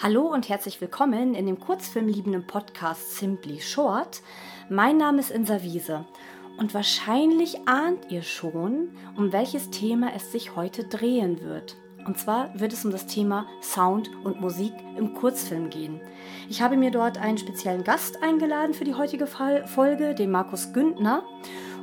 Hallo und herzlich willkommen in dem kurzfilmliebenden Podcast Simply Short. Mein Name ist Insa Wiese und wahrscheinlich ahnt ihr schon, um welches Thema es sich heute drehen wird. Und zwar wird es um das Thema Sound und Musik im Kurzfilm gehen. Ich habe mir dort einen speziellen Gast eingeladen für die heutige Folge, den Markus Güntner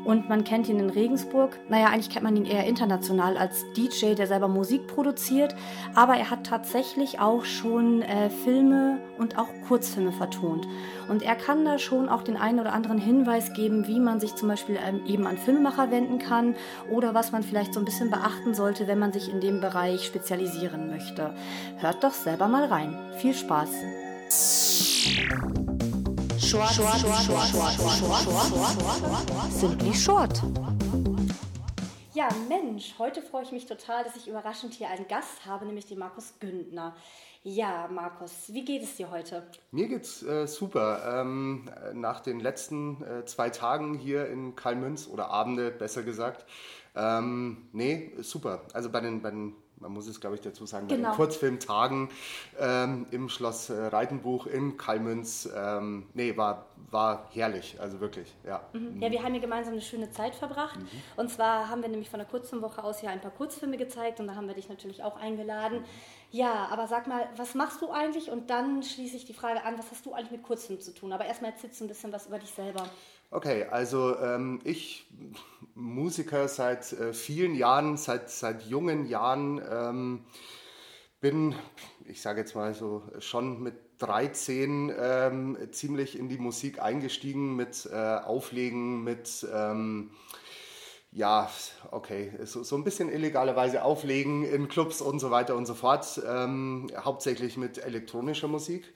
und man kennt ihn in Regensburg. Naja, eigentlich kennt man ihn eher international als DJ, der selber Musik produziert, aber er hat tatsächlich auch schon äh, Filme und auch Kurzfilme vertont. Und er kann da schon auch den einen oder anderen Hinweis geben, wie man sich zum Beispiel ähm, eben an Filmemacher wenden kann oder was man vielleicht so ein bisschen beachten sollte, wenn man sich in dem Bereich spezialisieren möchte. Hört doch selber mal rein. Viel Spaß! Short, short, short, short, short, short, Simply Short. Ja, Mensch, heute freue ich mich total, dass ich überraschend hier einen Gast habe, nämlich den Markus Güntner. Ja, Markus, wie geht es dir heute? Mir geht's äh, super. Ähm, nach den letzten äh, zwei Tagen hier in Kalmünz oder Abende besser gesagt. Ähm, nee, super. Also bei den, bei den man muss es glaube ich dazu sagen, genau. bei den Kurzfilmtagen ähm, im Schloss äh, Reitenbuch in Kalmünz. Ähm, nee, war, war herrlich, also wirklich, ja. Mhm. Ja, wir haben hier gemeinsam eine schöne Zeit verbracht. Mhm. Und zwar haben wir nämlich von der Kurzfilmwoche aus hier ein paar Kurzfilme gezeigt und da haben wir dich natürlich auch eingeladen. Ja, aber sag mal, was machst du eigentlich? Und dann schließe ich die Frage an, was hast du eigentlich mit Kurzfilmen zu tun? Aber erstmal erzählst du ein bisschen was über dich selber. Okay, also ähm, ich, Musiker seit äh, vielen Jahren, seit, seit jungen Jahren, ähm, bin, ich sage jetzt mal so, schon mit 13 ähm, ziemlich in die Musik eingestiegen, mit äh, Auflegen, mit, ähm, ja, okay, so, so ein bisschen illegalerweise Auflegen in Clubs und so weiter und so fort, ähm, hauptsächlich mit elektronischer Musik.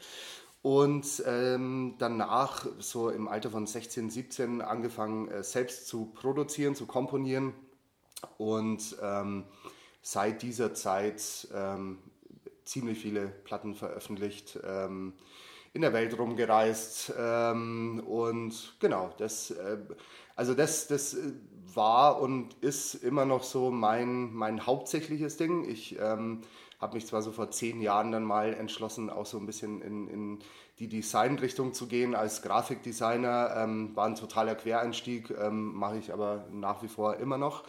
Und ähm, danach, so im Alter von 16, 17, angefangen äh, selbst zu produzieren, zu komponieren. Und ähm, seit dieser Zeit ähm, ziemlich viele Platten veröffentlicht, ähm, in der Welt rumgereist. Ähm, und genau, das, äh, also das, das äh, war und ist immer noch so mein, mein hauptsächliches Ding. Ich ähm, habe mich zwar so vor zehn Jahren dann mal entschlossen, auch so ein bisschen in, in die Designrichtung zu gehen als Grafikdesigner. Ähm, war ein totaler Quereinstieg, ähm, mache ich aber nach wie vor immer noch.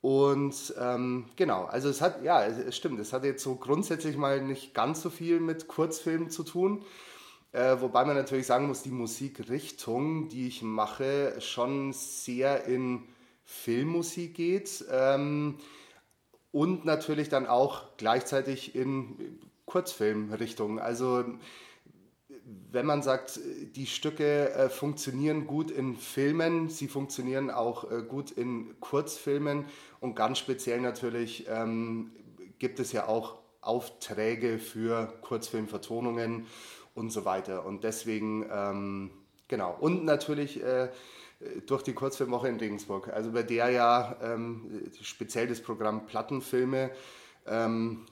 Und ähm, genau, also es hat, ja, es, stimmt, es hat jetzt so grundsätzlich mal nicht ganz so viel mit Kurzfilmen zu tun. Äh, wobei man natürlich sagen muss, die Musikrichtung, die ich mache, schon sehr in Filmmusik geht. Ähm, und natürlich dann auch gleichzeitig in Kurzfilmrichtung. Also wenn man sagt, die Stücke äh, funktionieren gut in Filmen, sie funktionieren auch äh, gut in Kurzfilmen und ganz speziell natürlich ähm, gibt es ja auch Aufträge für Kurzfilmvertonungen und so weiter. Und deswegen, ähm, genau. Und natürlich äh, durch die Kurzfilmwoche in Regensburg, also bei der ja ähm, speziell das Programm Plattenfilme, ähm,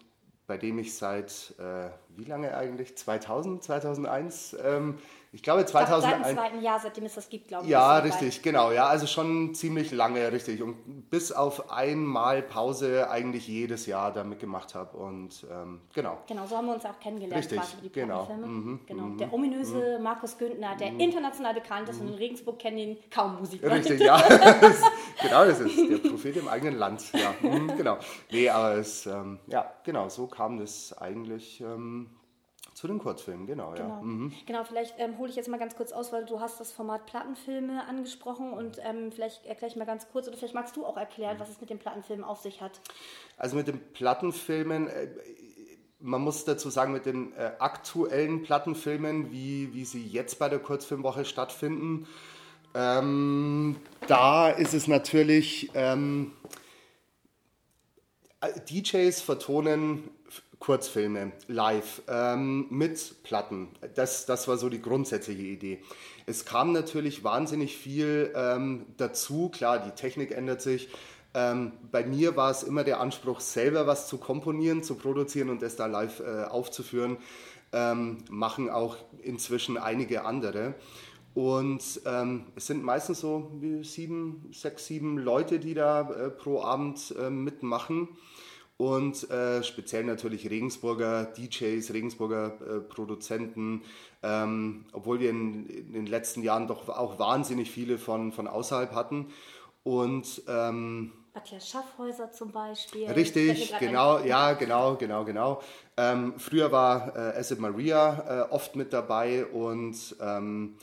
bei dem ich seit, äh, wie lange eigentlich? 2000, 2001 ähm, ich glaube 2001. Seit dem zweiten Jahr, seitdem es das gibt, glaube ich. Ja, richtig, genau. Ja, also schon ziemlich lange, richtig. Und bis auf einmal Pause eigentlich jedes Jahr damit gemacht habe. Und ähm, genau. Genau, so haben wir uns auch kennengelernt. Richtig, quasi die genau. Mhm, genau. Mhm. Der ominöse mhm. Markus Güntner, der mhm. international bekannt ist und in Regensburg kennen ihn kaum Musiker. Richtig, ja. genau, das ist der Prophet im eigenen Land. Ja, mhm, genau. Nee, aber es, ähm, ja, genau, so kam das eigentlich. Ähm, zu den Kurzfilmen, genau, genau. ja. Mhm. Genau, vielleicht ähm, hole ich jetzt mal ganz kurz aus, weil du hast das Format Plattenfilme angesprochen und ähm, vielleicht erkläre ich mal ganz kurz oder vielleicht magst du auch erklären, mhm. was es mit den Plattenfilmen auf sich hat. Also mit den Plattenfilmen, äh, man muss dazu sagen, mit den äh, aktuellen Plattenfilmen, wie, wie sie jetzt bei der Kurzfilmwoche stattfinden, ähm, da ist es natürlich, ähm, äh, DJs vertonen Kurzfilme live ähm, mit Platten. Das, das war so die grundsätzliche Idee. Es kam natürlich wahnsinnig viel ähm, dazu. Klar, die Technik ändert sich. Ähm, bei mir war es immer der Anspruch, selber was zu komponieren, zu produzieren und das da live äh, aufzuführen. Ähm, machen auch inzwischen einige andere. Und ähm, es sind meistens so sieben, sechs, sieben Leute, die da äh, pro Abend äh, mitmachen. Und äh, speziell natürlich Regensburger DJs, Regensburger äh, Produzenten, ähm, obwohl wir in, in, den letzten Jahren doch auch wahnsinnig viele von, von außerhalb hatten. Und ähm, Matthias Schaffhäuser zum Beispiel. Richtig, genau, ja, genau, genau, genau. Ähm, früher war äh, Acid Maria äh, oft mit dabei und ähm,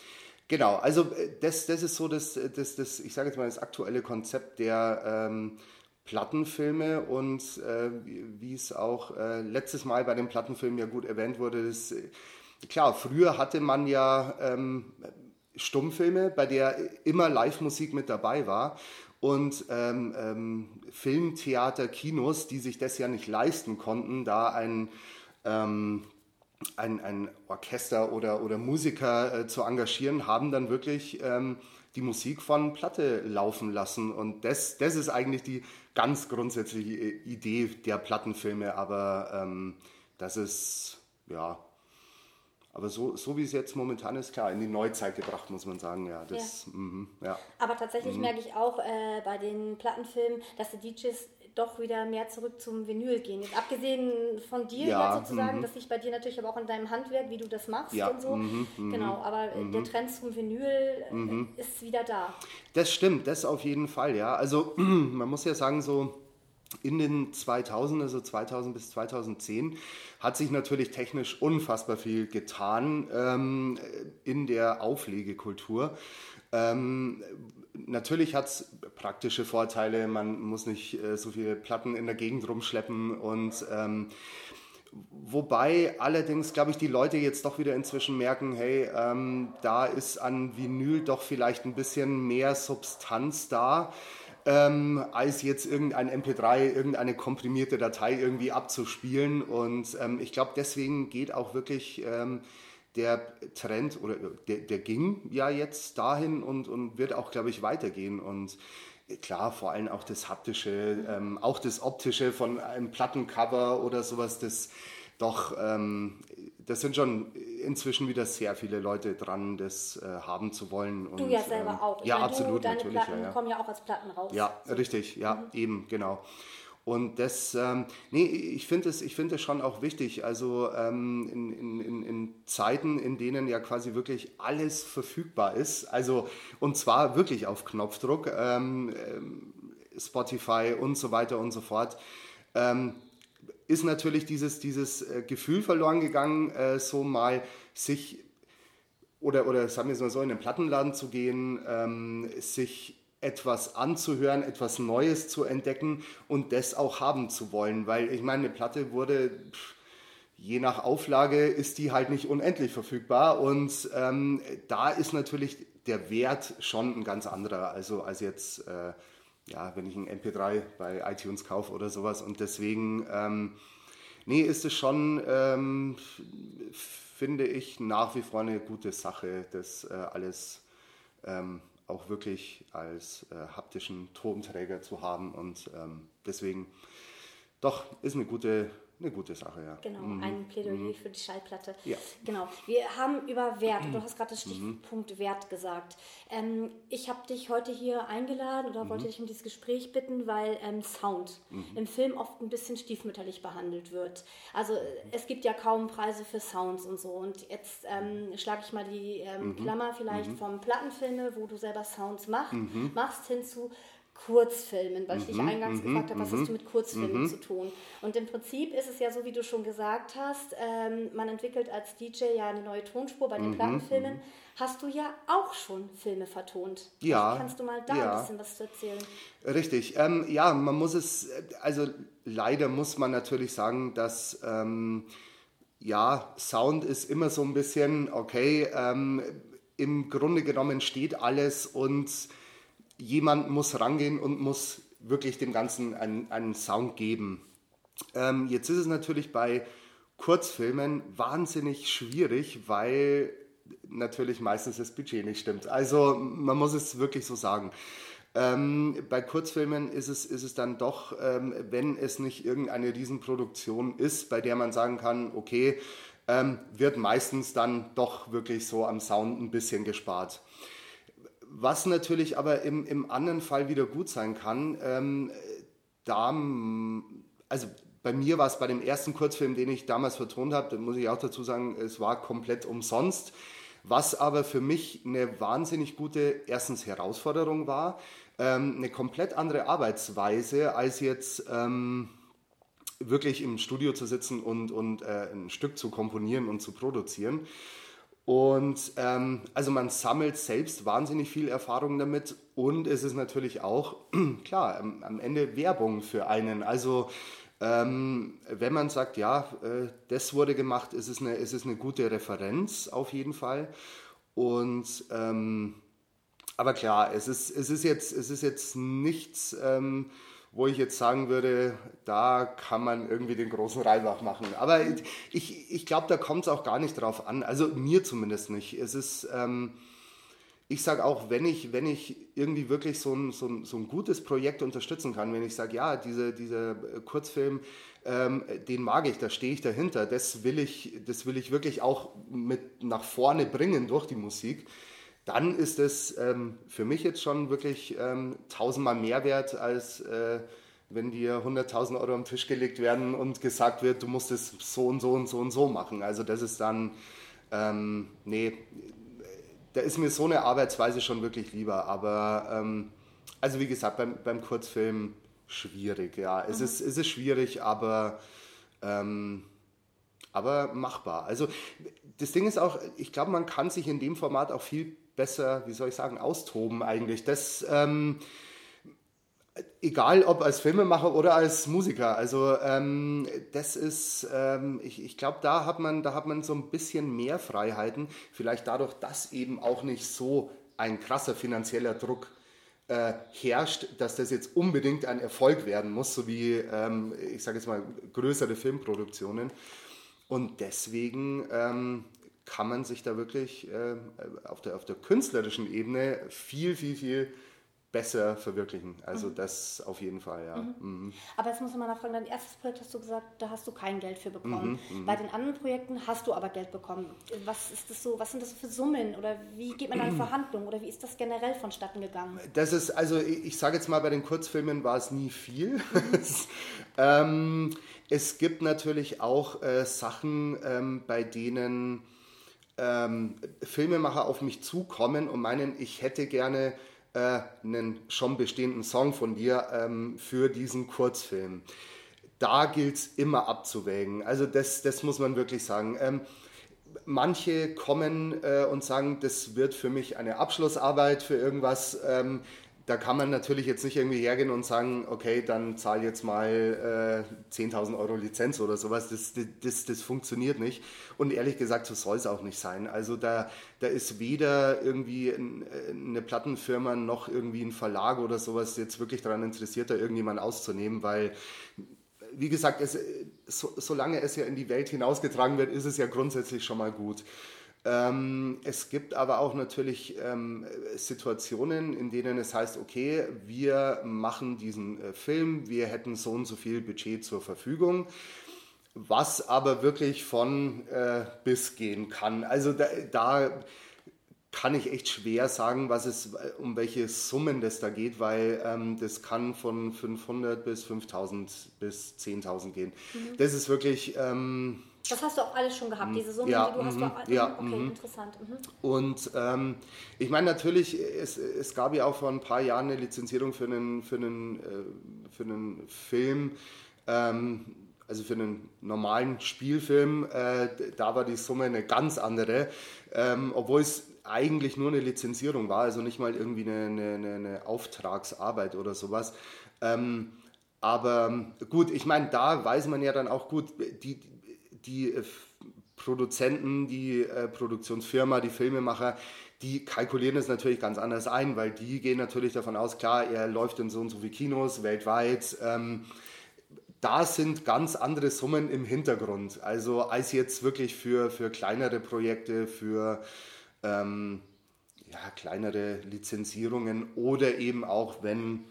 genau, also äh, das, das ist so das, das, das ich sage jetzt mal, das aktuelle Konzept der ähm, Plattenfilme und äh, wie es auch äh, letztes Mal bei den Plattenfilmen ja gut erwähnt wurde, ist, äh, klar, früher hatte man ja ähm, Stummfilme, bei der immer Live-Musik mit dabei war und ähm, ähm, Filmtheater, Kinos, die sich das ja nicht leisten konnten, da ein, ähm, ein, ein Orchester oder, oder Musiker äh, zu engagieren, haben dann wirklich ähm, die Musik von Platte laufen lassen. Und das, das ist eigentlich die ganz grundsätzliche Idee der Plattenfilme, aber ähm, das ist, ja, aber so, so wie es jetzt momentan ist, klar, in die Neuzeit gebracht, muss man sagen. Ja, das, ja. Mm, ja. Aber tatsächlich mm. merke ich auch äh, bei den Plattenfilmen, dass die DJs doch wieder mehr zurück zum Vinyl gehen. Jetzt abgesehen von dir ja, sozusagen, mm. das liegt bei dir natürlich aber auch in deinem Handwerk, wie du das machst ja, und so. Mm -hmm, genau, aber -hmm. der Trend zum Vinyl -hmm. ist wieder da. Das stimmt, das auf jeden Fall, ja. Also man muss ja sagen, so in den 2000, also 2000 bis 2010, hat sich natürlich technisch unfassbar viel getan ähm, in der Auflegekultur. Ähm, natürlich hat es praktische Vorteile, man muss nicht äh, so viele Platten in der Gegend rumschleppen und ähm, Wobei allerdings, glaube ich, die Leute jetzt doch wieder inzwischen merken, hey, ähm, da ist an Vinyl doch vielleicht ein bisschen mehr Substanz da ähm, als jetzt irgendein MP3, irgendeine komprimierte Datei irgendwie abzuspielen. Und ähm, ich glaube, deswegen geht auch wirklich ähm, der Trend oder der, der, ging ja jetzt dahin und, und wird auch, glaube ich, weitergehen. Und klar, vor allem auch das haptische, ähm, auch das optische von einem Plattencover oder sowas, das doch ähm, das sind schon inzwischen wieder sehr viele Leute dran, das äh, haben zu wollen. Und, du ja selber ähm, auch. Ich ja, meine, absolut, du, deine natürlich. Platten ja, ja. kommen ja auch als Platten raus. Ja, so. richtig, ja, mhm. eben, genau. Und das, ähm, nee, ich finde es, es schon auch wichtig. Also ähm, in, in, in Zeiten, in denen ja quasi wirklich alles verfügbar ist, also und zwar wirklich auf Knopfdruck, ähm, ähm Spotify und so weiter und so fort. Ähm, ist natürlich dieses, dieses äh, Gefühl verloren gegangen, äh, so mal sich oder, oder sagen wir es mal so, in den Plattenladen zu gehen, ähm, sich etwas anzuhören, etwas Neues zu entdecken und das auch haben zu wollen. Weil ich meine, eine Platte wurde, je nach Auflage, ist die halt nicht unendlich verfügbar und ähm, da ist natürlich der Wert schon ein ganz anderer, also als jetzt äh, ja, wenn ich ein MP3 bei iTunes kaufe oder sowas. Und deswegen, ähm, nee, ist es schon, ähm, finde ich, nach wie vor eine gute Sache, das äh, alles ähm, auch wirklich als äh, haptischen Tonträger zu haben. Und ähm, deswegen, doch, ist eine gute, eine gute Sache, ja. Genau, mhm. ein Plädoyer mhm. für die Schallplatte. Ja. Genau. Wir haben über Wert, du hast gerade das mhm. Stichpunkt. Wert gesagt. Ähm, ich habe dich heute hier eingeladen oder wollte mhm. dich um dieses Gespräch bitten, weil ähm, Sound mhm. im Film oft ein bisschen stiefmütterlich behandelt wird. Also es gibt ja kaum Preise für Sounds und so. Und jetzt ähm, schlage ich mal die ähm, Klammer vielleicht vom Plattenfilme, wo du selber Sounds mach, machst, hinzu Kurzfilmen, weil ich dich mhm, eingangs mhm, gefragt habe, was hast mhm, du mit Kurzfilmen zu tun? Und im Prinzip ist es ja so, wie du schon gesagt hast, ähm, man entwickelt als DJ ja eine neue Tonspur bei den Plattenfilmen. Hast du ja auch schon Filme vertont. Ja. Kannst du mal da ein bisschen was zu erzählen? Richtig. Ähm, ja, man muss es, also leider muss man natürlich sagen, dass ähm, ja, Sound ist immer so ein bisschen, okay, im Grunde genommen steht alles und jemand muss rangehen und muss wirklich dem Ganzen einen, einen Sound geben. Ähm, jetzt ist es natürlich bei Kurzfilmen wahnsinnig schwierig, weil natürlich meistens das Budget nicht stimmt. Also man muss es wirklich so sagen. Ähm, bei Kurzfilmen ist es, ist es dann doch, ähm, wenn es nicht irgendeine Riesenproduktion ist, bei der man sagen kann, okay, ähm, wird meistens dann doch wirklich so am Sound ein bisschen gespart. Was natürlich aber im, im anderen Fall wieder gut sein kann, ähm, da, also bei mir war es bei dem ersten Kurzfilm, den ich damals vertont habe, da muss ich auch dazu sagen, es war komplett umsonst. Was aber für mich eine wahnsinnig gute, erstens Herausforderung war, ähm, eine komplett andere Arbeitsweise als jetzt ähm, wirklich im Studio zu sitzen und, und äh, ein Stück zu komponieren und zu produzieren. Und ähm, also man sammelt selbst wahnsinnig viel Erfahrung damit und es ist natürlich auch, klar, am, Ende Werbung für einen. Also ähm, wenn man sagt, ja, äh, das wurde gemacht, ist es, eine, ist es eine gute Referenz auf jeden Fall. Und ähm, aber klar, es ist, es ist, jetzt, es ist jetzt nichts, ähm, wo ich jetzt sagen würde, da kann man irgendwie den großen Reibach machen. Aber ich, ich glaube, da kommt es auch gar nicht drauf an. Also mir zumindest nicht. Es ist, ähm, ich sage auch, wenn ich, wenn ich irgendwie wirklich so ein, so, ein, so ein gutes Projekt unterstützen kann, wenn ich sage, ja, diese, dieser Kurzfilm, ähm, den mag ich, da stehe ich dahinter, das will ich, das will ich wirklich auch mit nach vorne bringen durch die Musik dann ist es ähm, für mich jetzt schon wirklich ähm, tausendmal mehr wert, als äh, wenn dir 100.000 Euro am Tisch gelegt werden und gesagt wird, du musst es so und so und so und so machen. Also das ist dann, ähm, nee, da ist mir so eine Arbeitsweise schon wirklich lieber. Aber, ähm, also wie gesagt, beim, beim Kurzfilm schwierig, ja. Es, mhm. ist, es ist schwierig, aber, ähm, aber machbar. Also das Ding ist auch, ich glaube, man kann sich in dem Format auch viel besser, wie soll ich sagen, austoben eigentlich. Das, ähm, egal ob als Filmemacher oder als Musiker. Also ähm, das ist, ähm, ich, ich glaube, da hat man, da hat man so ein bisschen mehr Freiheiten. Vielleicht dadurch, dass eben auch nicht so ein krasser finanzieller Druck äh, herrscht, dass das jetzt unbedingt ein Erfolg werden muss, so wie, ähm, ich sage jetzt mal, größere Filmproduktionen. Und deswegen ähm, kann man sich da wirklich äh, auf, der, auf der künstlerischen Ebene viel, viel, viel besser verwirklichen. Also mhm. das auf jeden Fall, ja. Mhm. Mhm. Aber jetzt muss man mal fragen, dein erstes Projekt hast du gesagt, da hast du kein Geld für bekommen. Mhm, mhm. Bei den anderen Projekten hast du aber Geld bekommen. Was ist das so, was sind das für Summen oder wie geht man da in Verhandlungen oder wie ist das generell vonstatten gegangen? Das ist, also ich, ich sage jetzt mal, bei den Kurzfilmen war es nie viel. Mhm. ähm, es gibt natürlich auch äh, Sachen, ähm, bei denen ähm, Filmemacher auf mich zukommen und meinen, ich hätte gerne äh, einen schon bestehenden Song von dir ähm, für diesen Kurzfilm. Da gilt es immer abzuwägen. Also das, das muss man wirklich sagen. Ähm, manche kommen äh, und sagen, das wird für mich eine Abschlussarbeit für irgendwas. Ähm, da kann man natürlich jetzt nicht irgendwie hergehen und sagen, okay, dann zahl jetzt mal äh, 10.000 Euro Lizenz oder sowas. Das, das, das funktioniert nicht. Und ehrlich gesagt, so soll es auch nicht sein. Also da, da ist weder irgendwie eine Plattenfirma noch irgendwie ein Verlag oder sowas jetzt wirklich daran interessiert, da irgendjemand auszunehmen, weil wie gesagt, es, so, solange es ja in die Welt hinausgetragen wird, ist es ja grundsätzlich schon mal gut. Ähm, es gibt aber auch natürlich ähm, Situationen, in denen es heißt, okay, wir machen diesen äh, Film, wir hätten so und so viel Budget zur Verfügung, was aber wirklich von äh, bis gehen kann. Also da, da kann ich echt schwer sagen, was es, um welche Summen das da geht, weil ähm, das kann von 500 bis 5000 bis 10.000 gehen. Mhm. Das ist wirklich... Ähm, das hast du auch alles schon gehabt, diese Summen, ja, die du hast. Du, mhm. ja, okay, mhm. interessant. Mhm. Und ähm, ich meine natürlich, es, es gab ja auch vor ein paar Jahren eine Lizenzierung für einen, für einen, äh, für einen Film, ähm, also für einen normalen Spielfilm, äh, da war die Summe eine ganz andere, ähm, obwohl es eigentlich nur eine Lizenzierung war, also nicht mal irgendwie eine, eine, eine Auftragsarbeit oder sowas. Ähm, aber gut, ich meine, da weiß man ja dann auch gut, die, die äh, Produzenten, die äh, Produktionsfirma, die Filmemacher, die kalkulieren es natürlich ganz anders ein, weil die gehen natürlich davon aus, klar, er läuft in so und so viele Kinos weltweit. Ähm, da sind ganz andere Summen im Hintergrund. Also als jetzt wirklich für, für kleinere Projekte, für ähm, ja, kleinere Lizenzierungen oder eben auch wenn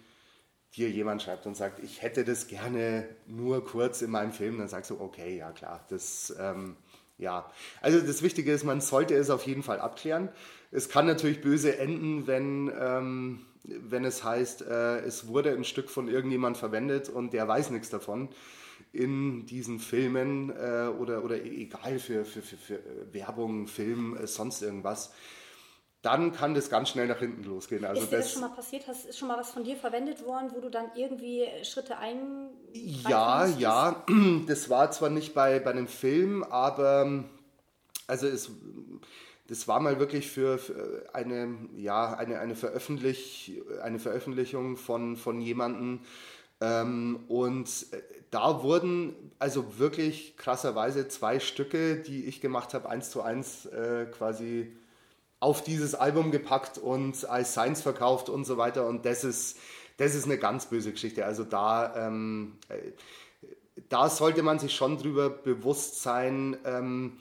dir jemand schreibt und sagt, ich hätte das gerne nur kurz in meinem Film, dann sagst du, okay, ja klar, das, ähm, ja. Also das Wichtige ist, man sollte es auf jeden Fall abklären. Es kann natürlich böse enden, wenn, ähm, wenn es heißt, äh, es wurde ein Stück von irgendjemand verwendet und der weiß nichts davon. In diesen Filmen äh, oder, oder egal für, für, für, für Werbung, Film, äh, sonst irgendwas, dann kann das ganz schnell nach hinten losgehen. Also ist dir das, das, schon mal passiert? Hast, ist schon mal was von dir verwendet worden, wo du dann irgendwie Schritte ein... Ja, ja. Das war zwar nicht bei, bei einem Film, aber also es, das war mal wirklich für, für eine, ja, eine, eine, Veröffentlich, eine Veröffentlichung von, von jemandem. Ähm, und da wurden also wirklich krasserweise zwei Stücke, die ich gemacht habe, eins zu eins äh, quasi auf dieses Album gepackt und als Science verkauft und so weiter. Und das ist, das ist eine ganz böse Geschichte. Also da, ähm, äh, da sollte man sich schon drüber bewusst sein, ähm,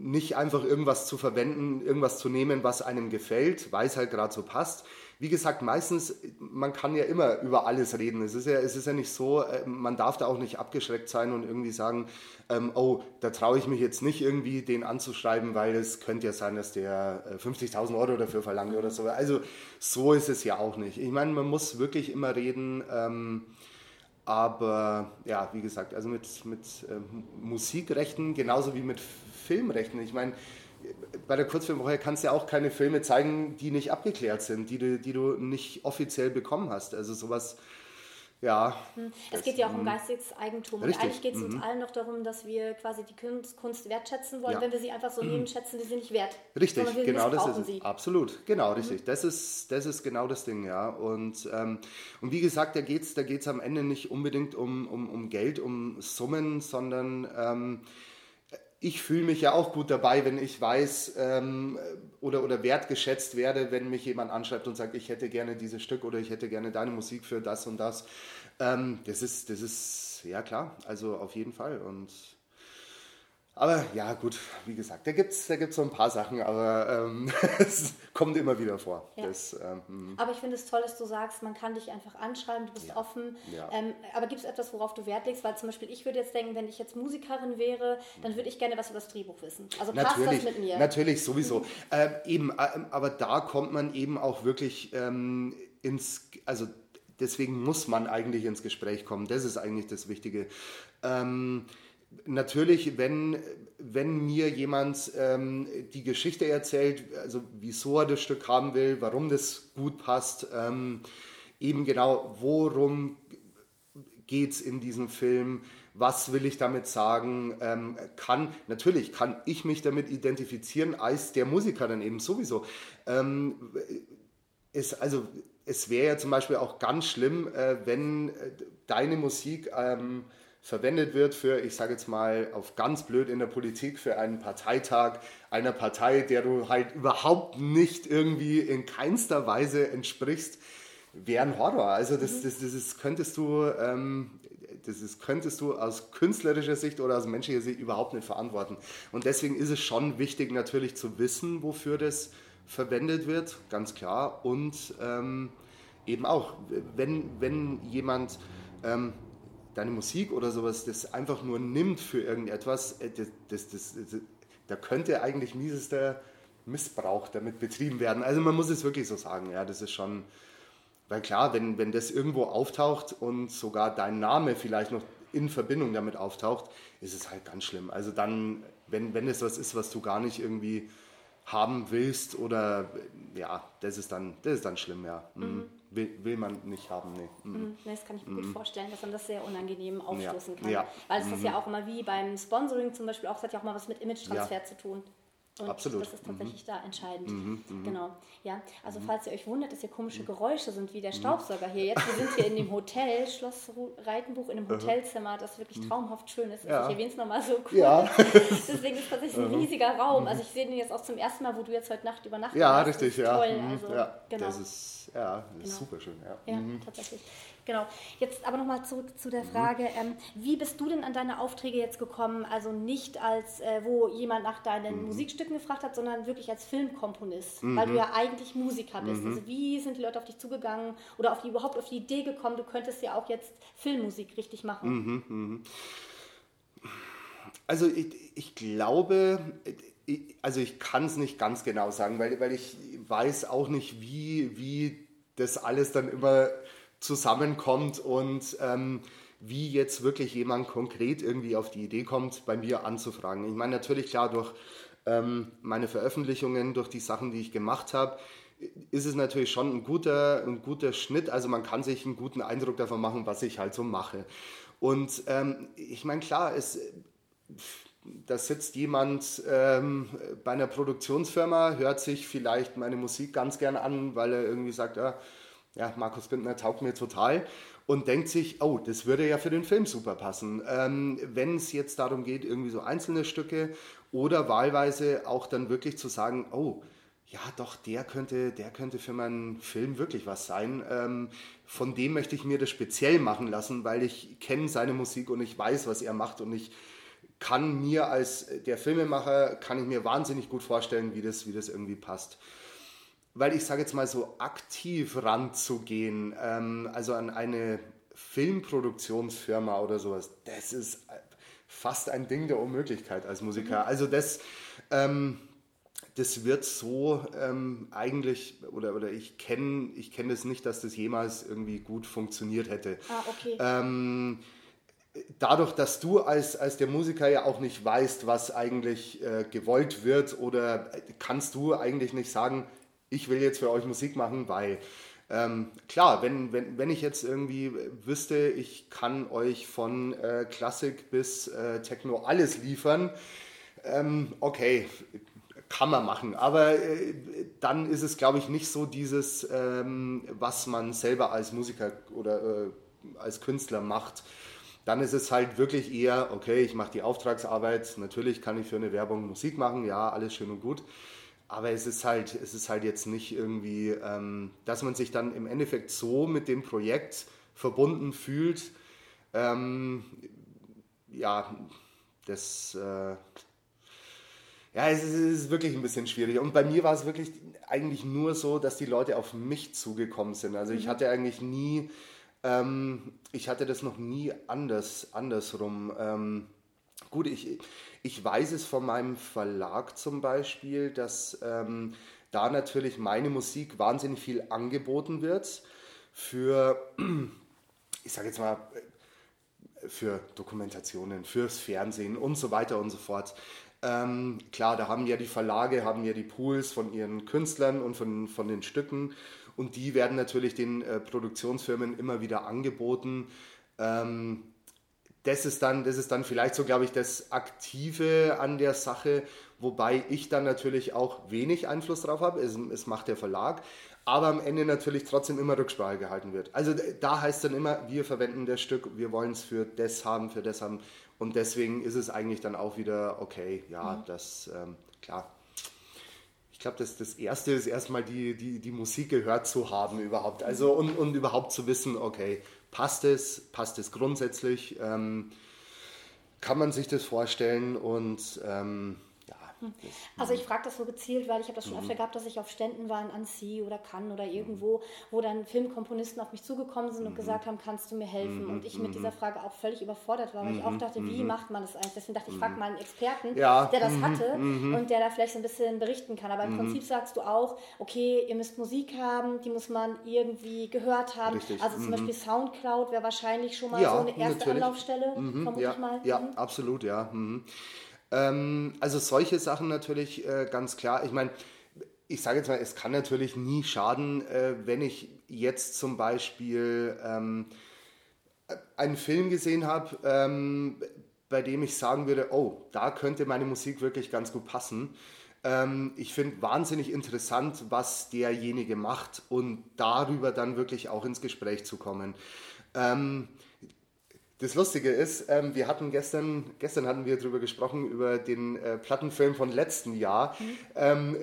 nicht einfach irgendwas zu verwenden, irgendwas zu nehmen, was einem gefällt, weil es halt gerade so passt, wie gesagt, meistens, man kann ja immer über alles reden. Es ist ja, es ist ja nicht so, äh, man darf da auch nicht abgeschreckt sein und irgendwie sagen, ähm, oh, da traue ich mich jetzt nicht irgendwie den anzuschreiben, weil es könnte ja sein, dass der 50.000 äh, Euro dafür verlangt oder so. Also so ist es ja auch nicht. Ich meine, man muss wirklich immer reden. Ähm, aber ja, wie gesagt, also mit, mit ähm, Musikrechten genauso wie mit Filmrechten. Ich meine, bei der Kurzfilmwoche kannst du ja auch keine Filme zeigen, die nicht abgeklärt sind, die du, die du nicht offiziell bekommen hast. Also sowas, ja. Hm. Es geht ja auch um hm. geistiges Eigentum. Richtig. Und eigentlich geht es uns mhm. allen noch darum, dass wir quasi die Kunst, Kunst wertschätzen wollen. Ja. Wenn wir sie einfach so nehmen, schätzen wir sie nicht wert. Richtig, genau das ist es. Absolut, genau, richtig. Mhm. Das, ist, das ist genau das Ding, ja. Und, ähm, und wie gesagt, da geht es da geht's am Ende nicht unbedingt um, um, um Geld, um Summen, sondern ähm, ich fühle mich ja auch gut dabei, wenn ich weiß ähm, oder, oder wertgeschätzt werde, wenn mich jemand anschreibt und sagt, ich hätte gerne dieses Stück oder ich hätte gerne deine Musik für das und das. Ähm, das, ist, das ist, ja klar, also auf jeden Fall. Und aber ja, gut, wie gesagt, da gibt es da gibt's so ein paar Sachen, aber ähm, es kommt immer wieder vor. Ja. Das, ähm, hm. aber ich finde es toll, dass du sagst, man kann dich einfach anschreiben, du bist ja. offen. Ja. Ähm, aber gibt es etwas, worauf du Wert legst? Weil zum Beispiel, ich würde jetzt denken, wenn ich jetzt Musikerin wäre, dann würde ich gerne was über das Drehbuch wissen. Also passt natürlich, das mit mir? Natürlich, sowieso. Ähm, eben, äh, aber da kommt man eben auch wirklich ähm, ins, also deswegen muss man eigentlich ins Gespräch kommen. Das ist eigentlich das Wichtige. Ähm, natürlich, wenn, wenn mir jemand ähm, die Geschichte erzählt, also wieso er das Stück haben will, warum das gut passt, ähm, eben genau, worum geht es in diesem Film, was will ich damit sagen, ähm, kann, natürlich kann ich mich damit identifizieren als der Musiker dann eben sowieso. Ähm, es, also, es wäre ja zum Beispiel auch ganz schlimm, äh, wenn äh, deine Musik ähm, verwendet wird für, ich sage jetzt mal auf ganz blöd in der Politik, für einen Parteitag einer Partei, der du halt überhaupt nicht irgendwie in keinster Weise entsprichst, wäre ein Horror. Also das, mhm. das, das ist, könntest du, ähm, das ist, könntest du aus künstlerischer Sicht oder aus menschlicher Sicht überhaupt nicht verantworten. Und deswegen ist es schon wichtig natürlich zu wissen, wofür das verwendet wird, ganz klar. Und ähm, eben auch, wenn, wenn jemand ähm, deine Musik oder sowas das einfach nur nimmt für irgendetwas, äh, das, das, das, da könnte eigentlich miesester Missbrauch damit betrieben werden. Also man muss es wirklich so sagen, ja, das ist schon, weil klar, wenn, wenn das irgendwo auftaucht und sogar dein Name vielleicht noch in Verbindung damit auftaucht, ist es halt ganz schlimm. Also dann, wenn, wenn es was ist, was du gar nicht irgendwie haben willst oder ja, das ist dann, das ist dann schlimm, ja. Mhm. Will, will man nicht haben. Nee. Mhm. mhm. Das kann ich mir mhm. gut vorstellen, dass man das sehr unangenehm aufstoßen ja. kann. Ja. Weil es mhm. ist ja auch immer wie beim Sponsoring zum Beispiel auch, es hat ja auch mal was mit Image-Transfer ja. zu tun. Und Absolut. das ist tatsächlich mhm. da entscheidend. Mhm, mhm. Genau. Ja, also falls ihr euch wundert, dass hier komische Geräusche sind, wie der Staubsauger hier jetzt. Wir sind hier in dem Hotel, Schloss Reitenbuch, in einem Hotelzimmer, das wirklich traumhaft schön ist. Ja. Ich erwähne es nochmal so kurz. Ja. Deswegen ist es tatsächlich ein riesiger Raum. Also ich sehe den jetzt auch zum ersten Mal, wo du jetzt heute Nacht übernachtest. Ja, richtig, ja. Toll. Also, ja. Genau. Das ist, ja, das ist genau. super schön. Ja, ja tatsächlich. Genau. Jetzt aber nochmal zurück zu der mhm. Frage, ähm, wie bist du denn an deine Aufträge jetzt gekommen? Also nicht als, äh, wo jemand nach deinen mhm. Musikstücken gefragt hat, sondern wirklich als Filmkomponist, mhm. weil du ja eigentlich Musiker bist. Mhm. Also wie sind die Leute auf dich zugegangen oder auf die, überhaupt auf die Idee gekommen, du könntest ja auch jetzt Filmmusik richtig machen? Mhm, mhm. Also ich, ich glaube, also ich kann es nicht ganz genau sagen, weil, weil ich weiß auch nicht, wie, wie das alles dann immer zusammenkommt und ähm, wie jetzt wirklich jemand konkret irgendwie auf die Idee kommt, bei mir anzufragen. Ich meine, natürlich klar, durch ähm, meine Veröffentlichungen, durch die Sachen, die ich gemacht habe, ist es natürlich schon ein guter, ein guter Schnitt. Also man kann sich einen guten Eindruck davon machen, was ich halt so mache. Und ähm, ich meine, klar, es, da sitzt jemand ähm, bei einer Produktionsfirma, hört sich vielleicht meine Musik ganz gern an, weil er irgendwie sagt, ja, ja Markus Bindner taugt mir total und denkt sich, oh, das würde ja für den Film super passen. Ähm, Wenn es jetzt darum geht, irgendwie so einzelne Stücke oder wahlweise auch dann wirklich zu sagen, oh, ja, doch, der könnte, der könnte für meinen Film wirklich was sein. Ähm, von dem möchte ich mir das speziell machen lassen, weil ich kenne seine Musik und ich weiß, was er macht und ich kann mir als der Filmemacher, kann ich mir wahnsinnig gut vorstellen, wie das, wie das irgendwie passt. Weil ich sage jetzt mal so, aktiv ranzugehen, ähm, also an eine Filmproduktionsfirma oder sowas, das ist fast ein Ding der Unmöglichkeit als Musiker. Mhm. Also das... Ähm, das wird so ähm, eigentlich, oder, oder ich kenne ich kenn das nicht, dass das jemals irgendwie gut funktioniert hätte. Ah, okay. Ähm, dadurch, dass du als, als der Musiker ja auch nicht weißt, was eigentlich äh, gewollt wird, oder kannst du eigentlich nicht sagen, ich will jetzt für euch Musik machen, weil ähm, klar, wenn, wenn, wenn ich jetzt irgendwie wüsste, ich kann euch von äh, Klassik bis äh, Techno alles liefern, ähm, okay, kann man machen, aber äh, dann ist es, glaube ich, nicht so dieses, ähm, was man selber als Musiker oder äh, als Künstler macht. Dann ist es halt wirklich eher, okay, ich mache die Auftragsarbeit, natürlich kann ich für eine Werbung Musik machen, ja, alles schön und gut. Aber es ist halt, es ist halt jetzt nicht irgendwie, ähm, dass man sich dann im Endeffekt so mit dem Projekt verbunden fühlt. Ähm, ja, das, äh, ja, es ist, es ist, wirklich ein bisschen schwierig. Und bei mir war es wirklich eigentlich nur so, dass die Leute auf mich zugekommen sind. Also ich mhm. hatte eigentlich nie, ähm, ich hatte das noch nie anders, andersrum. Ähm, gut, ich, ich weiß es von meinem Verlag zum Beispiel, dass ähm, da natürlich meine Musik wahnsinnig viel angeboten wird für, ich sage jetzt mal, für Dokumentationen, fürs Fernsehen und so weiter und so fort. Ähm, klar, da haben ja die Verlage, haben ja die Pools von ihren Künstlern und von, von den Stücken und die werden natürlich den äh, Produktionsfirmen immer wieder angeboten. Ähm, das ist dann, das ist dann vielleicht so, glaube ich, das Aktive an der Sache, wobei ich dann natürlich auch wenig Einfluss drauf habe. Es, es macht der Verlag, aber am Ende natürlich trotzdem immer Rücksprache gehalten wird. Also da heißt dann immer, wir verwenden das Stück, wir wollen es für das haben, für das haben. Und deswegen ist es eigentlich dann auch wieder okay, ja, mhm. das, ähm, klar. Ich glaube, das, das Erste ist erstmal die, die, die Musik gehört zu haben überhaupt. Also und, und überhaupt zu wissen, okay, passt es, passt es grundsätzlich, ähm, kann man sich das vorstellen? Und ähm, hm. Also ich frage das so gezielt, weil ich habe das schon mhm. öfter gehabt, dass ich auf Ständen war in Annecy oder Cannes oder irgendwo, wo dann Filmkomponisten auf mich zugekommen sind und mhm. gesagt haben, kannst du mir helfen? Mhm. Und ich mit dieser Frage auch völlig überfordert war, weil ich auch dachte, wie macht man das eigentlich? Deswegen dachte ich, ich frage mal einen Experten, ja. der das hatte und der da vielleicht so ein bisschen berichten kann. Aber im Prinzip sagst du auch, okay, ihr müsst Musik haben, die muss man irgendwie gehört haben. Richtig. Also zum Beispiel Soundcloud wäre wahrscheinlich schon mal ja, so eine erste natürlich. Anlaufstelle, vermute ja, ich mal. Ja, absolut, ja. Ähm, also solche Sachen natürlich äh, ganz klar. Ich meine, ich sage jetzt mal, es kann natürlich nie schaden, äh, wenn ich jetzt zum Beispiel ähm, einen Film gesehen habe, ähm, bei dem ich sagen würde, oh, da könnte meine Musik wirklich ganz gut passen. Ähm, ich finde wahnsinnig interessant, was derjenige macht und darüber dann wirklich auch ins Gespräch zu kommen. Ähm, das Lustige ist, ähm, wir hatten gestern, gestern hatten wir darüber gesprochen, über den äh, Plattenfilm von letzten Jahr, mhm. ähm,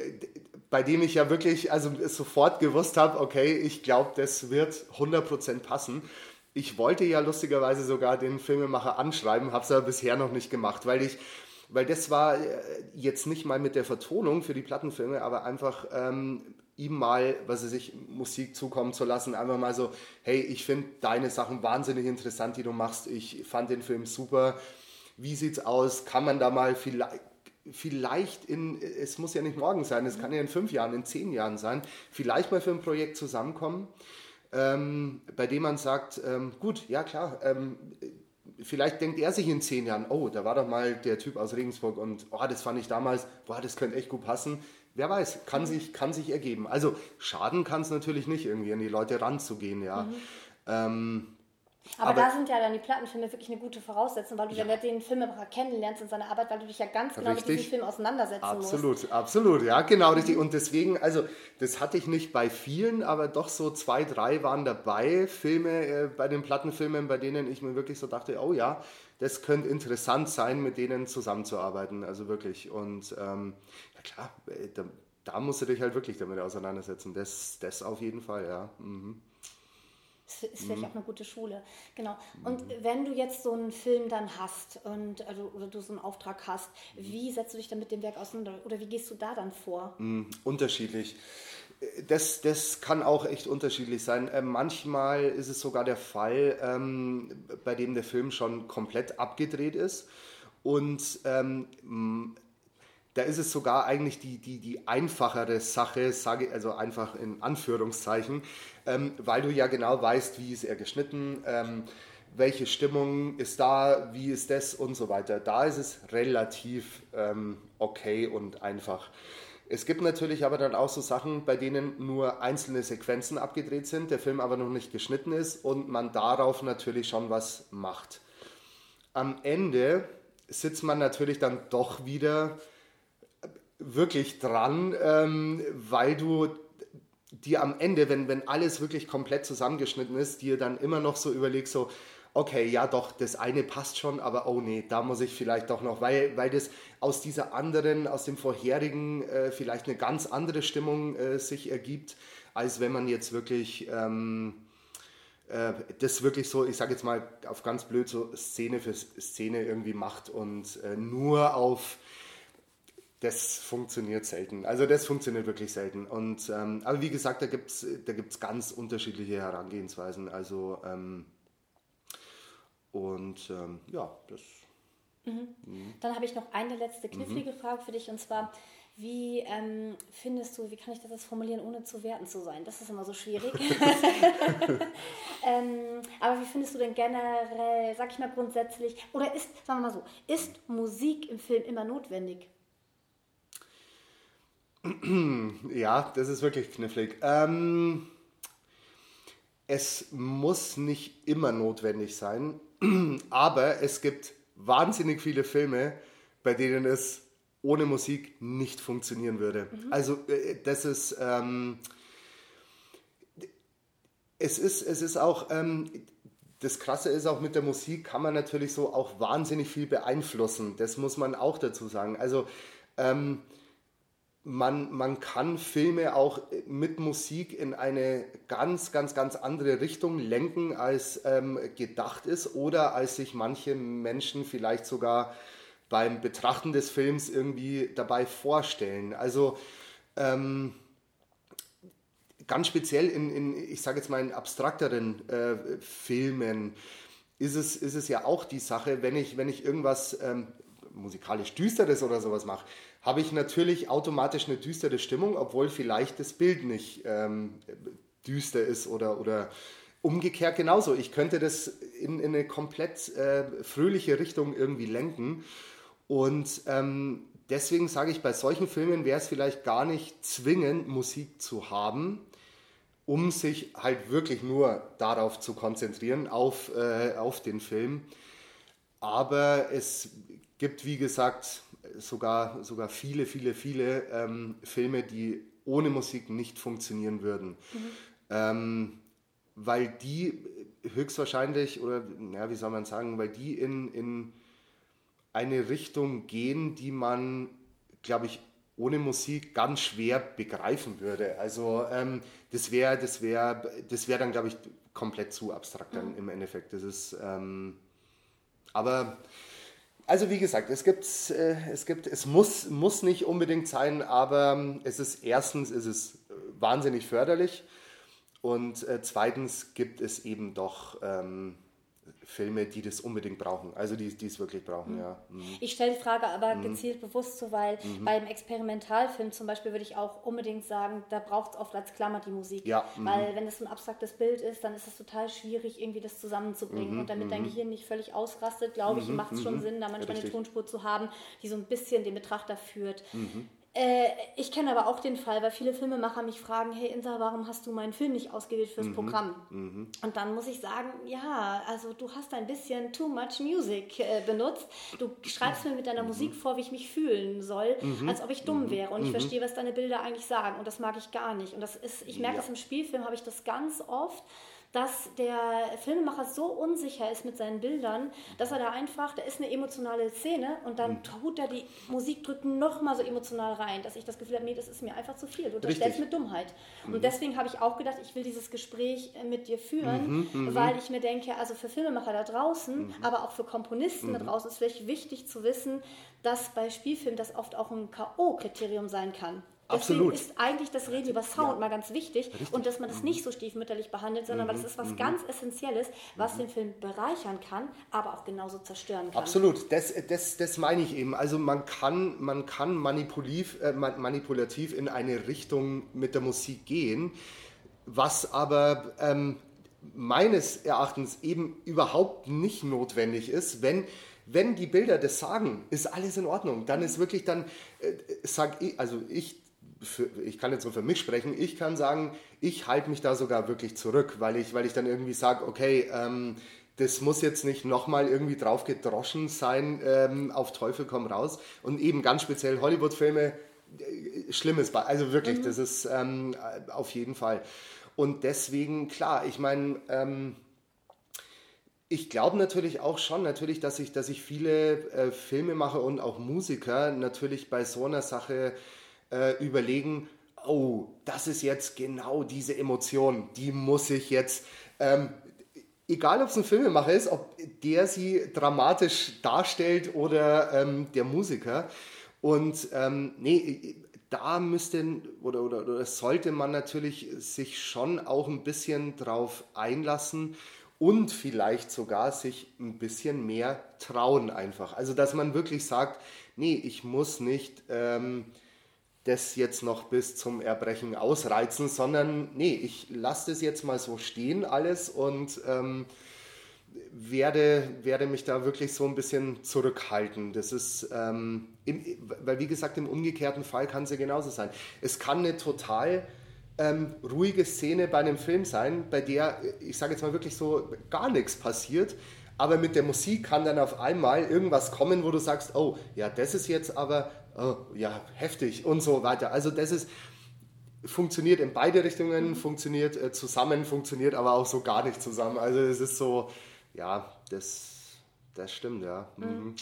bei dem ich ja wirklich also sofort gewusst habe, okay, ich glaube, das wird 100% passen. Ich wollte ja lustigerweise sogar den Filmemacher anschreiben, habe es aber bisher noch nicht gemacht, weil ich weil das war äh, jetzt nicht mal mit der Vertonung für die Plattenfilme, aber einfach ähm, ihm mal, was er sich Musik zukommen zu lassen, einfach mal so, hey, ich finde deine Sachen wahnsinnig interessant, die du machst. Ich fand den Film super. Wie sieht's aus? Kann man da mal vielleicht vielleicht in, es muss ja nicht morgen sein, es kann ja in fünf Jahren, in zehn Jahren sein, vielleicht mal für ein Projekt zusammenkommen. ähm, bei dem man sagt, ähm, gut, ja klar, ähm, vielleicht denkt er sich in zehn Jahren, oh, da war doch mal der Typ aus Regensburg und oh, das fand ich damals, boah, das könnte echt gut passen. Wer weiß, kann mhm. sich, kann sich ergeben. Also schaden kann es natürlich nicht, irgendwie an die Leute ranzugehen, ja. Mhm. Ähm, aber, aber, da sind ja dann die Plattenfilme wirklich eine gute Voraussetzung, weil du ja, ja den Filmemacher kennenlernst in seiner Arbeit, weil du dich ja ganz genau richtig. mit diesem Film auseinandersetzen absolut, musst. Absolut, absolut, ja, genau richtig. Und deswegen, also das hatte ich nicht bei vielen, aber doch so zwei, drei waren dabei, Filme äh, bei den Plattenfilmen, bei denen ich mir wirklich so dachte, oh ja, das könnte interessant sein, mit denen zusammenzuarbeiten, also wirklich. Und ähm, ja klar, äh, da, da, musst du dich halt wirklich damit auseinandersetzen, das, das auf jeden Fall, ja. Mhm. Das ist vielleicht mhm. auch eine gute Schule. Genau. Und mhm. wenn du jetzt so einen Film dann hast und also, oder du so einen Auftrag hast, wie setzt du dich dann mit dem Werk auseinander oder wie gehst du da dann vor? Mhm. Unterschiedlich. Das, das kann auch echt unterschiedlich sein. Äh, manchmal ist es sogar der Fall, ähm, bei dem der Film schon komplett abgedreht ist und ähm, da ist es sogar eigentlich die, die, die einfachere Sache, sage also einfach in Anführungszeichen, ähm, weil du ja genau weißt, wie ist er geschnitten, ähm, welche Stimmung ist da, wie ist das und so weiter. Da ist es relativ ähm, okay und einfach. Es gibt natürlich aber dann auch so Sachen, bei denen nur einzelne Sequenzen abgedreht sind, der Film aber noch nicht geschnitten ist und man darauf natürlich schon was macht. Am Ende sitzt man natürlich dann doch wieder wirklich dran, ähm, weil du dir am Ende, wenn, wenn alles wirklich komplett zusammengeschnitten ist, dir dann immer noch so überlegst, so, okay, ja doch, das eine passt schon, aber oh nee, da muss ich vielleicht doch noch, weil, weil das aus dieser anderen, aus dem vorherigen äh, vielleicht eine ganz andere Stimmung äh, sich ergibt, als wenn man jetzt wirklich ähm, äh, das wirklich so, ich sage jetzt mal auf ganz blöd, so Szene für Szene irgendwie macht und äh, nur auf das funktioniert selten. Also das funktioniert wirklich selten. Und, ähm, aber wie gesagt, da gibt es da gibt's ganz unterschiedliche Herangehensweisen. Also ähm, und ähm, ja, das. Mhm. Mhm. Dann habe ich noch eine letzte knifflige mhm. Frage für dich und zwar, wie ähm, findest du, wie kann ich das jetzt formulieren, ohne zu werten zu sein? Das ist immer so schwierig. ähm, aber wie findest du denn generell, sag ich mal grundsätzlich, oder ist, sagen wir mal so, ist Musik im Film immer notwendig? Ja, das ist wirklich knifflig. Ähm, es muss nicht immer notwendig sein, aber es gibt wahnsinnig viele Filme, bei denen es ohne Musik nicht funktionieren würde. Mhm. Also äh, das ist, ähm, es ist, es ist auch, ähm, das Krasse ist auch mit der Musik kann man natürlich so auch wahnsinnig viel beeinflussen. Das muss man auch dazu sagen. Also ähm, man, man kann Filme auch mit Musik in eine ganz, ganz, ganz andere Richtung lenken, als ähm, gedacht ist oder als sich manche Menschen vielleicht sogar beim Betrachten des Films irgendwie dabei vorstellen. Also ähm, ganz speziell in, in, ich sage jetzt mal, in abstrakteren äh, Filmen ist es, ist es ja auch die Sache, wenn ich, wenn ich irgendwas ähm, musikalisch Düsteres oder sowas mache, habe ich natürlich automatisch eine düstere Stimmung, obwohl vielleicht das Bild nicht ähm, düster ist oder, oder umgekehrt genauso. Ich könnte das in, in eine komplett äh, fröhliche Richtung irgendwie lenken. Und ähm, deswegen sage ich, bei solchen Filmen wäre es vielleicht gar nicht zwingend, Musik zu haben, um sich halt wirklich nur darauf zu konzentrieren, auf, äh, auf den Film. Aber es gibt, wie gesagt, sogar, sogar viele, viele, viele ähm, Filme, die ohne Musik nicht funktionieren würden. Mhm. Ähm, weil die höchstwahrscheinlich, oder ja, wie soll man sagen, weil die in, in eine Richtung gehen, die man, glaube ich, ohne Musik ganz schwer begreifen würde. Also ähm, das wäre das wär, das wär dann, glaube ich, komplett zu abstrakt dann mhm. im Endeffekt. Das ist, ähm, aber also wie gesagt, es gibt, äh, es gibt, es muss, muss nicht unbedingt sein, aber ähm, es ist erstens ist es äh, wahnsinnig förderlich und äh, zweitens gibt es eben doch ähm, Filme, die das unbedingt brauchen, also die, die es wirklich brauchen, mhm. ja. Mhm. Ich stelle die Frage aber mhm. gezielt bewusst so, weil mhm. beim Experimentalfilm zum Beispiel würde ich auch unbedingt sagen, da braucht es oft als Klammer die Musik. Ja. Mhm. Weil wenn es ein abstraktes Bild ist, dann ist es total schwierig, irgendwie das zusammenzubringen. Mhm. Und damit dein Gehirn nicht völlig ausrastet, glaube ich, macht es schon Sinn, da manchmal Richtig. eine Tonspur zu haben, die so ein bisschen den Betrachter führt. Äh, ich kenne aber auch den Fall, weil viele Filmemacher mich fragen, hey Insa, warum hast du meinen Film nicht ausgewählt fürs mhm. Programm? Mhm. Und dann muss ich sagen, ja, also du hast ein bisschen too much music äh, benutzt. Du schreibst mir mit deiner mhm. Musik vor, wie ich mich fühlen soll, mhm. als ob ich dumm mhm. wäre. Und ich mhm. verstehe, was deine Bilder eigentlich sagen. Und das mag ich gar nicht. Und das ist, ich merke ja. das im Spielfilm, habe ich das ganz oft dass der Filmemacher so unsicher ist mit seinen Bildern, dass er da einfach, da ist eine emotionale Szene und dann mhm. tut er die Musik drückt noch mal so emotional rein, dass ich das Gefühl habe, nee, das ist mir einfach zu viel. Du unterstellst mit Dummheit. Mhm. Und deswegen habe ich auch gedacht, ich will dieses Gespräch äh, mit dir führen, mhm, mhm, weil ich mir denke, also für Filmemacher da draußen, mhm. aber auch für Komponisten da mhm. draußen ist vielleicht wichtig zu wissen, dass bei Spielfilmen das oft auch ein K.O.-Kriterium sein kann. Deswegen ist eigentlich das Reden über Sound ja. mal ganz wichtig Richtig. und dass man das nicht so stiefmütterlich behandelt, sondern mhm. weil es ist was mhm. ganz Essentielles, was mhm. den Film bereichern kann, aber auch genauso zerstören kann. Absolut, das, das, das meine ich eben. Also man kann, man kann manipulativ, äh, manipulativ in eine Richtung mit der Musik gehen, was aber ähm, meines Erachtens eben überhaupt nicht notwendig ist, wenn wenn die Bilder das sagen, ist alles in Ordnung. Dann ist wirklich dann, äh, sag ich, also ich für, ich kann jetzt so für mich sprechen, ich kann sagen, ich halte mich da sogar wirklich zurück, weil ich, weil ich dann irgendwie sage, okay, ähm, das muss jetzt nicht nochmal irgendwie drauf gedroschen sein, ähm, auf Teufel komm raus. Und eben ganz speziell Hollywood-Filme, äh, schlimmes, also wirklich, mhm. das ist ähm, auf jeden Fall. Und deswegen, klar, ich meine, ähm, ich glaube natürlich auch schon, natürlich, dass ich, dass ich viele äh, Filmemacher und auch Musiker natürlich bei so einer Sache äh, überlegen, oh, das ist jetzt genau diese Emotion, die muss ich jetzt, ähm, egal ob es ein Filmemacher ist, ob der sie dramatisch darstellt oder ähm, der Musiker. Und ähm, nee, da müsste oder, oder, oder sollte man natürlich sich schon auch ein bisschen drauf einlassen und vielleicht sogar sich ein bisschen mehr trauen einfach. Also dass man wirklich sagt, nee, ich muss nicht ähm, das jetzt noch bis zum Erbrechen ausreizen, sondern nee, ich lasse das jetzt mal so stehen alles und ähm, werde, werde mich da wirklich so ein bisschen zurückhalten. Das ist, ähm, im, weil wie gesagt, im umgekehrten Fall kann es ja genauso sein. Es kann eine total ähm, ruhige Szene bei einem Film sein, bei der, ich sage jetzt mal wirklich so, gar nichts passiert. Aber mit der Musik kann dann auf einmal irgendwas kommen, wo du sagst, oh, ja, das ist jetzt aber oh, ja, heftig und so weiter. Also das ist, funktioniert in beide Richtungen, mhm. funktioniert äh, zusammen, funktioniert aber auch so gar nicht zusammen. Also es ist so, ja, das, das stimmt, ja. Mhm.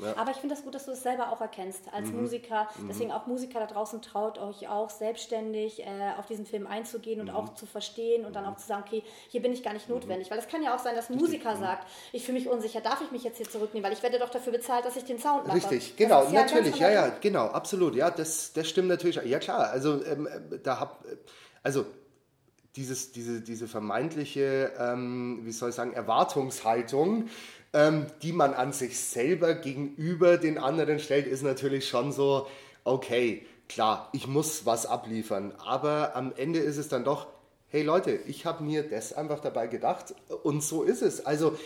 Ja. Aber ich finde das gut, dass du es selber auch erkennst als mhm. Musiker. Mhm. Deswegen auch Musiker da draußen traut euch auch selbstständig äh, auf diesen Film einzugehen und mhm. auch zu verstehen und dann mhm. auch zu sagen, okay, hier bin ich gar nicht mhm. notwendig. Weil es kann ja auch sein, dass ein Musiker sagt, ich fühle mich unsicher, darf ich mich jetzt hier zurücknehmen, weil ich werde doch dafür bezahlt, dass ich den Sound mache. Richtig, genau, ja natürlich, ja, ja, genau, absolut, ja, das, das stimmt natürlich. Ja klar, also ähm, da hab, also dieses, diese, diese vermeintliche, ähm, wie soll ich sagen, Erwartungshaltung, ähm, die man an sich selber gegenüber den anderen stellt, ist natürlich schon so, okay, klar, ich muss was abliefern, aber am Ende ist es dann doch, hey Leute, ich habe mir das einfach dabei gedacht und so ist es. Also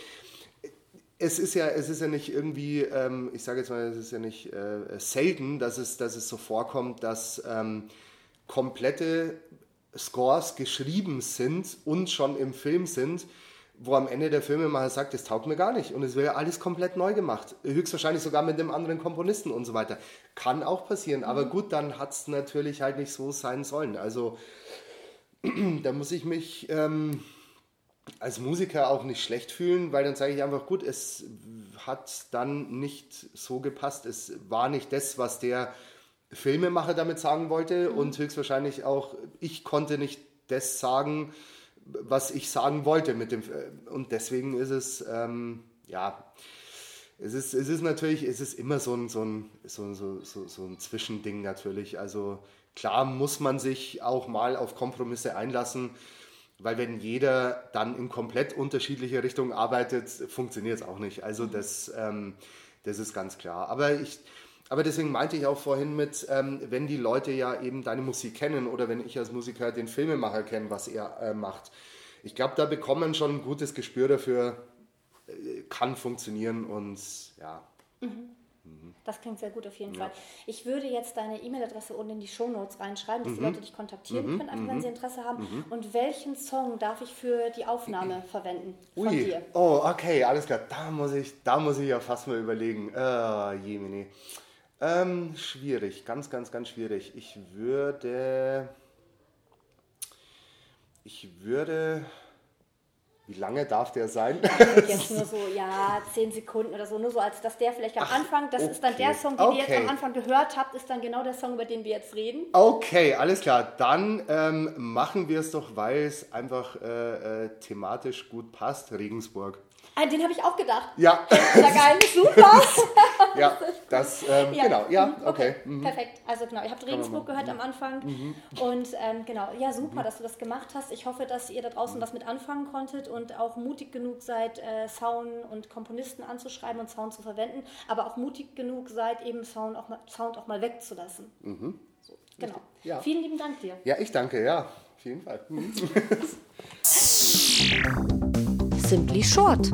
es ist ja, es ist ja nicht irgendwie, ähm, ich sage jetzt mal, es ist ja nicht äh, selten, dass es, dass es so vorkommt, dass ähm, komplette Scores geschrieben sind und schon im Film sind wo am Ende der Filmemacher sagt, das taugt mir gar nicht und es wird ja alles komplett neu gemacht. Höchstwahrscheinlich sogar mit einem anderen Komponisten und so weiter. Kann auch passieren, mhm. aber gut, dann hat es natürlich halt nicht so sein sollen. Also da muss ich mich ähm, als Musiker auch nicht schlecht fühlen, weil dann sage ich einfach, gut, es hat dann nicht so gepasst. Es war nicht das, was der Filmemacher damit sagen wollte mhm. und höchstwahrscheinlich auch, ich konnte nicht das sagen, was ich sagen wollte mit dem. Äh, und deswegen ist es, ähm, ja, es ist, es ist natürlich, es ist immer so ein, so ein, so, so, so, so ein Zwischending natürlich. Also klar muss man sich auch mal auf Kompromisse einlassen, weil wenn jeder dann in komplett unterschiedliche Richtungen arbeitet, funktioniert es auch nicht. Also das, ähm, das ist ganz klar. Aber ich, aber deswegen meinte ich auch vorhin mit, ähm, wenn die Leute ja eben deine Musik kennen oder wenn ich als Musiker den Filmemacher kenne, was er äh, macht. Ich glaube, da bekommen schon ein gutes Gespür dafür, äh, kann funktionieren und ja. Mhm. Das klingt sehr gut auf jeden ja. Fall. Ich würde jetzt deine E-Mail-Adresse unten in die Shownotes reinschreiben, dass mhm. die Leute dich kontaktieren mhm. können, einfach wenn mhm. sie Interesse haben. Mhm. Und welchen Song darf ich für die Aufnahme verwenden von Ui. dir? Oh, okay, alles klar. Da muss ich, da muss ich ja fast mal überlegen. Äh, Jemini. Ähm, schwierig, ganz, ganz, ganz schwierig. Ich würde. Ich würde. Wie lange darf der sein? Jetzt nur so, ja, zehn Sekunden oder so, nur so, als dass der vielleicht am Ach, Anfang, das okay. ist dann der Song, den okay. ihr jetzt am Anfang gehört habt, ist dann genau der Song, über den wir jetzt reden. Okay, alles klar. Dann ähm, machen wir es doch, weil es einfach äh, äh, thematisch gut passt, Regensburg. Ah, den habe ich auch gedacht. Ja. Ja, geil, super. ja, das, ähm, ja. genau, ja, mhm, okay. okay. Mhm. Perfekt. Also genau, ihr habt Regensburg gehört am Anfang. Mhm. Und ähm, genau, ja, super, mhm. dass du das gemacht hast. Ich hoffe, dass ihr da draußen was mit anfangen konntet und auch mutig genug seid, äh, Sound und Komponisten anzuschreiben und Sound zu verwenden, aber auch mutig genug seid, eben Sound auch mal, Sound auch mal wegzulassen. Mhm. So, genau. Ja. Vielen lieben Dank dir. Ja, ich danke, ja, auf jeden Fall. Simply Short.